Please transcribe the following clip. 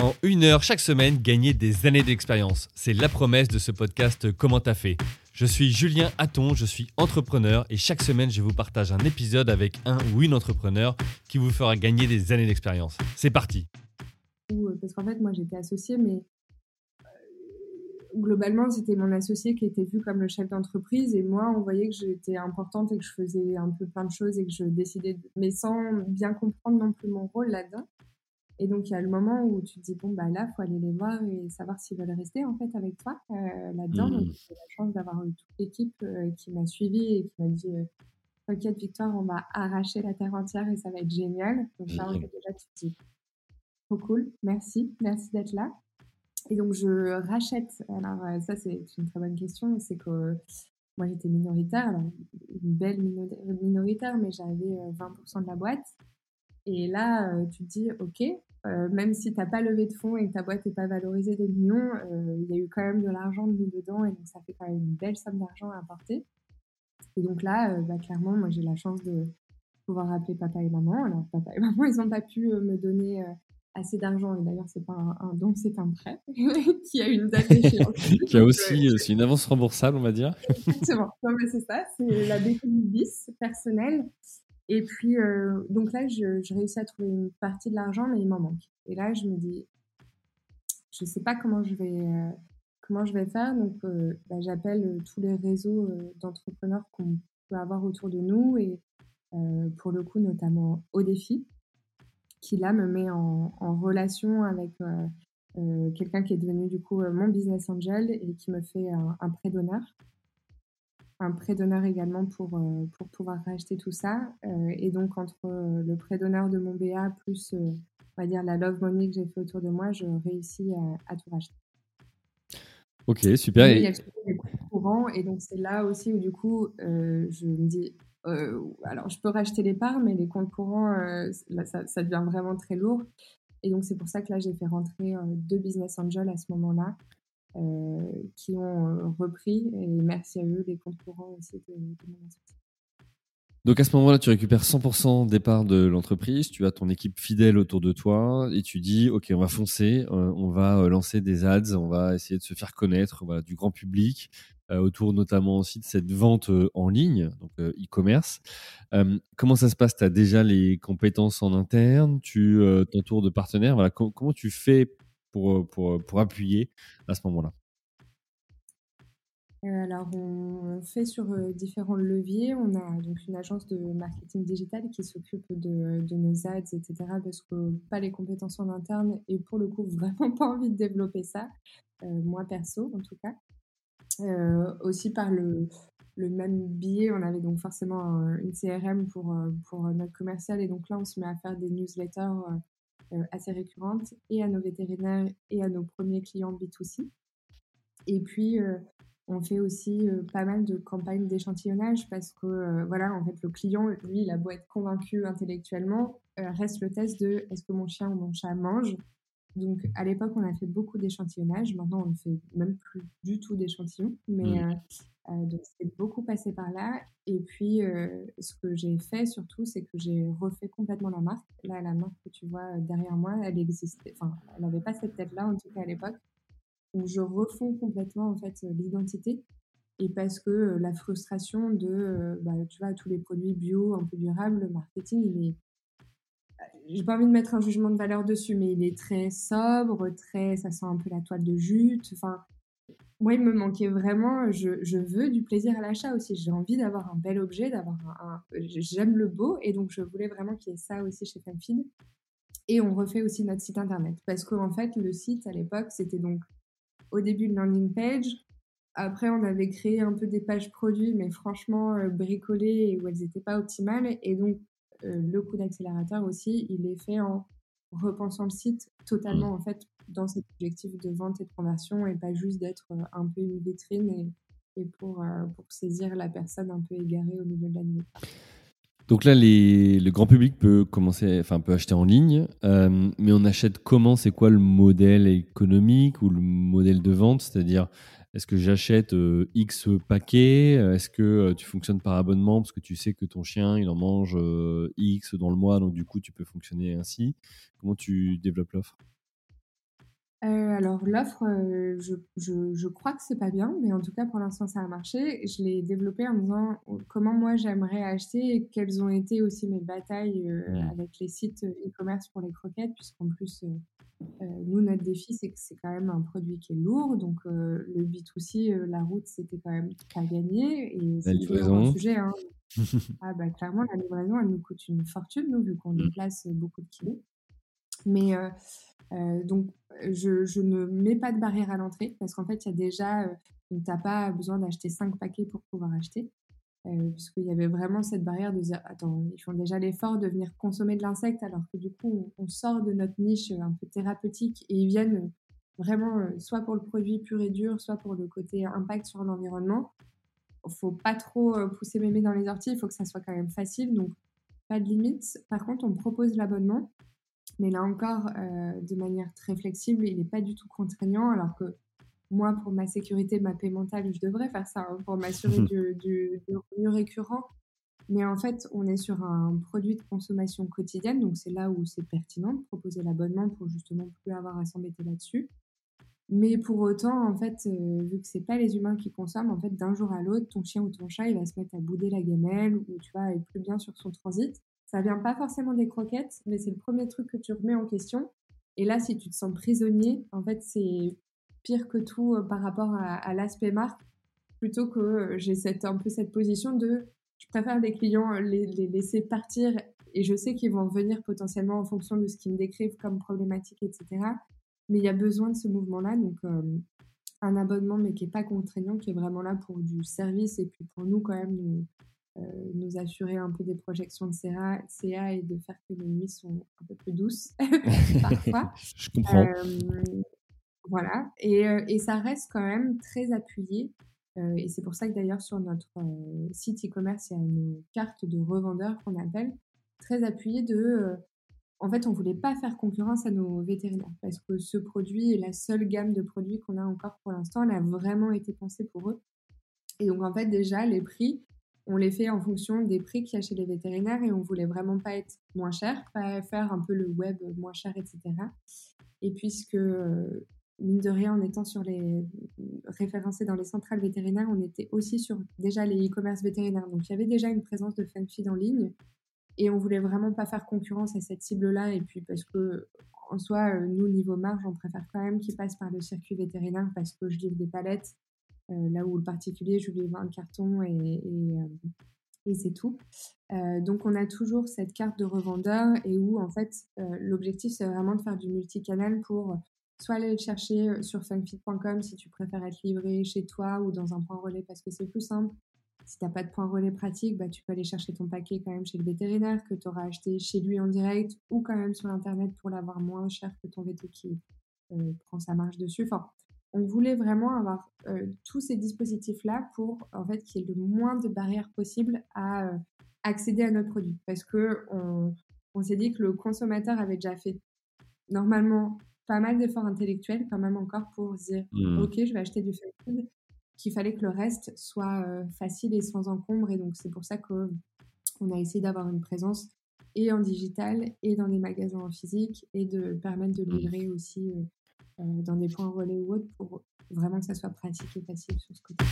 En une heure chaque semaine, gagner des années d'expérience. C'est la promesse de ce podcast Comment t'as fait Je suis Julien Hatton, je suis entrepreneur et chaque semaine, je vous partage un épisode avec un ou une entrepreneur qui vous fera gagner des années d'expérience. C'est parti euh, Parce qu'en fait, moi j'étais associée, mais euh, globalement, c'était mon associé qui était vu comme le chef d'entreprise et moi, on voyait que j'étais importante et que je faisais un peu plein de choses et que je décidais, mais sans bien comprendre non plus mon rôle là-dedans. Et donc, il y a le moment où tu te dis, bon, bah là, il faut aller les voir et savoir s'ils veulent rester, en fait, avec toi euh, là-dedans. Donc, mmh. j'ai la chance d'avoir eu toute l'équipe euh, qui m'a suivi et qui m'a dit, euh, t'inquiète, Victoire, on va arracher la terre entière et ça va être génial. Donc, là, déjà, tu te dis, trop cool, merci, merci d'être là. Et donc, je rachète. Alors, ça, c'est une très bonne question. C'est que moi, j'étais minoritaire, alors, une belle minoritaire, mais j'avais 20% de la boîte. Et là, tu te dis, OK, euh, même si tu n'as pas levé de fonds et que ta boîte n'est pas valorisée des millions, euh, il y a eu quand même de l'argent mis dedans et donc ça fait quand même une belle somme d'argent à apporter. Et donc là, euh, bah, clairement, moi j'ai la chance de pouvoir appeler papa et maman. Alors papa et maman, ils n'ont pas pu me donner assez d'argent et d'ailleurs c'est pas un, don, c'est un prêt qui a une date d'échéance. qui a aussi c'est une avance remboursable, on va dire. Exactement. c'est ça, c'est la bis personnelle et puis, euh, donc là, je, réussis à trouver une partie de l'argent, mais il m'en manque. Et là, je me dis, je ne sais pas comment je vais, euh, comment je vais faire. Donc, euh, bah, j'appelle tous les réseaux d'entrepreneurs qu'on peut avoir autour de nous et pour le coup, notamment au défi, qui là me met en, en relation avec quelqu'un qui est devenu du coup mon business angel et qui me fait un, un prêt d'honneur un prêt d'honneur également pour, euh, pour pouvoir racheter tout ça. Euh, et donc, entre euh, le prêt d'honneur de mon BA plus, on va dire, la love money que j'ai fait autour de moi, je réussis à, tout racheter. Ok, super. Et il y a le courant, et donc c'est là aussi où du coup, je me dis, alors je peux racheter les parts, mais les comptes courants, ça, ça, devient vraiment très lourd. Et donc c'est pour ça que là, j'ai fait rentrer deux business angels à ce moment-là. Euh, qui ont euh, repris. Et merci à eux, les courants aussi. Donc à ce moment-là, tu récupères 100% des parts de l'entreprise, tu as ton équipe fidèle autour de toi et tu dis, OK, on va foncer, euh, on va lancer des ads, on va essayer de se faire connaître du grand public, autour notamment aussi de cette vente en ligne, donc e-commerce. comment ça se passe? Tu as déjà les compétences en interne, tu t'entoures de partenaires, comment tu fais pour, euh, pour, euh, pour appuyer à ce moment-là euh, alors, on fait sur différents leviers. On a donc une agence de marketing digital qui s'occupe de, nos ads, etc. Parce que pas les compétences en interne et pour le coup, vraiment pas envie de développer ça. moi, perso, en tout cas. aussi par le, le, même biais, on avait donc forcément une CRM pour, pour notre commercial. Et donc là, on se met à faire des newsletters assez récurrente et à nos vétérinaires et à nos premiers clients B2C. Et puis, euh, on fait aussi euh, pas mal de campagnes d'échantillonnage parce que, voilà, en fait, le client, lui, il a beau être convaincu intellectuellement, reste le test de est-ce que mon chien ou mon chat mange. Donc, à l'époque, on a fait beaucoup d'échantillonnage. Maintenant, on ne fait même plus du tout d'échantillons. Mais mmh. Euh, donc, c'est beaucoup passé par là. Et puis, euh, ce que j'ai fait surtout, c'est que j'ai refait complètement la marque. Là, la marque que tu vois euh, derrière moi, elle existait. Enfin, elle n'avait pas cette tête-là, en tout cas à l'époque. Donc, je refonds complètement, en fait, l'identité. Et parce que la frustration de, bah, tu vois, tous les produits bio, un peu durables, le marketing, il est. J'ai pas envie de mettre un jugement de valeur dessus, mais il est très sobre, très. Ça sent un peu la toile de jute. Enfin, moi, il me manquait vraiment. Je, veux du plaisir à l'achat aussi. J'ai envie d'avoir un bel objet, d'avoir un. J'aime le beau et donc je voulais vraiment qu'il y ait ça aussi chez FemFeed. Et on refait aussi notre site internet parce qu'en fait, le site à l'époque, c'était donc au début une landing page. Après, on avait créé un peu des pages produits, mais franchement euh, bricolées où elles n'étaient pas optimales. Et donc, euh, le coup d'accélérateur aussi, il est fait en repensant le site totalement en fait dans cet objectif de vente et de conversion et pas juste d'être euh, un peu une vitrine et, et pour, euh, pour saisir la personne un peu égarée au milieu de la nuit. Donc là, les, le grand public peut commencer, enfin peut acheter en ligne, euh, mais on achète comment? C'est quoi le modèle économique ou le modèle de vente? C'est-à-dire, est-ce que j'achète X paquets? Est-ce que tu fonctionnes par abonnement? Parce que tu sais que ton chien il en mange X dans le mois, donc du coup tu peux fonctionner ainsi. Comment tu développes l'offre? Euh, alors l'offre, euh, je, je, je, crois que c'est pas bien, mais en tout cas pour l'instant ça a marché. Je l'ai développé en me disant comment moi j'aimerais acheter et quelles ont été aussi mes batailles euh, avec les sites e-commerce pour les croquettes, puisqu'en plus nous notre défi c'est que c'est quand même un produit qui est lourd, donc le B2C, la route c'était quand même pas gagné et c'est toujours un sujet. Hein. ah bah clairement la livraison elle nous coûte une fortune nous vu qu'on mmh. déplace beaucoup de kilos. Mais euh, donc, je, je, ne mets pas de barrière à l'entrée parce qu'en fait, il y a déjà, euh, tu n'as pas besoin d'acheter 5 paquets pour pouvoir acheter. Euh, puisqu'il y avait vraiment cette barrière de dire attends, ils font déjà l'effort de venir consommer de l'insecte alors que du coup, on, sort de notre niche un peu thérapeutique et ils viennent vraiment soit pour le produit pur et dur, soit pour le côté impact sur l'environnement. Faut pas trop pousser mémé dans les orties, il faut que ça soit quand même facile, donc pas de limite. Par contre, on propose l'abonnement mais là encore, euh, de manière très flexible, il n'est pas du tout contraignant, alors que moi, pour ma sécurité, ma paix mentale, je devrais faire ça hein, pour m'assurer du, du, revenu récurrent. Mais en fait, on est sur un produit de consommation quotidienne, donc c'est là où c'est pertinent de proposer l'abonnement pour justement plus avoir à s'embêter là-dessus. Mais pour autant, en fait, euh, vu que c'est pas les humains qui consomment, en fait, d'un jour à l'autre, ton chien ou ton chat, il va se mettre à bouder la gamelle ou tu vois, être plus bien sur son transit. Ça vient pas forcément des croquettes, mais c'est le premier truc que tu remets en question. Et là, si tu te sens prisonnier, en fait, c'est pire que tout euh, par rapport à, l'aspect marque, plutôt que euh, j'ai cette, un peu cette position de je préfère des clients euh, les, laisser partir et je sais qu'ils vont venir potentiellement en fonction de ce qu'ils me décrivent comme problématique, etc. Mais il y a besoin de ce mouvement-là, donc un abonnement mais qui n'est pas contraignant, qui est vraiment là pour du service et puis pour nous quand même euh, nous assurer un peu des projections de CA, CA et de faire que les nuits sont un peu plus douces parfois. Je comprends. Euh, voilà, et, euh, et, ça reste quand même très appuyé. et c'est pour ça que d'ailleurs sur notre site e-commerce, il y a une carte de revendeur qu'on appelle, très appuyée de... en fait, on voulait pas faire concurrence à nos vétérinaires parce que ce produit est la seule gamme de produits qu'on a encore pour l'instant. Elle a vraiment été pensée pour eux. Et donc, en fait, déjà, les prix, on les fait en fonction des prix qu'il y a chez les vétérinaires et on voulait vraiment pas être moins cher, pas faire un peu le web moins cher, etc. Et puisque, euh, mine de rien, en étant sur les référencés dans les centrales vétérinaires, on était aussi sur déjà les e-commerce vétérinaires. Donc il y avait déjà une présence de FunFeed en ligne et on voulait vraiment pas faire concurrence à cette cible-là. Et puis parce que, en soi, euh, nous, niveau marge, on préfère quand même qu'ils passent par le circuit vétérinaire parce que je livre des palettes euh, là où le particulier, je vends un carton et, euh, et, c'est tout. Euh, donc on a toujours cette carte de revendeur et où en fait l'objectif c'est vraiment de faire du multicanal pour soit aller le chercher sur funkfit.com si tu préfères être livré chez toi ou dans un point relais parce que c'est plus simple. Si tu n'as pas de point relais pratique, bah, tu peux aller chercher ton paquet quand même chez le vétérinaire que tu auras acheté chez lui en direct ou quand même sur Internet pour l'avoir moins cher que ton veto qui prend sa marge dessus. Enfin, on voulait vraiment avoir euh, tous ces dispositifs-là pour en fait qu'il y ait le moins de barrières possibles à euh, accéder à notre produit. Parce que on, s'est dit que le consommateur avait déjà fait normalement pas mal d'efforts intellectuels quand même encore pour se dire mmh. ok je vais acheter du fast food qu'il fallait que le reste soit euh, facile et sans encombre et donc c'est pour ça que on a essayé d'avoir une présence et en digital et dans des magasins en physique et de permettre de mmh. livrer aussi euh, dans des points relais ou autres pour vraiment que ça soit pratique et facile sur ce côté.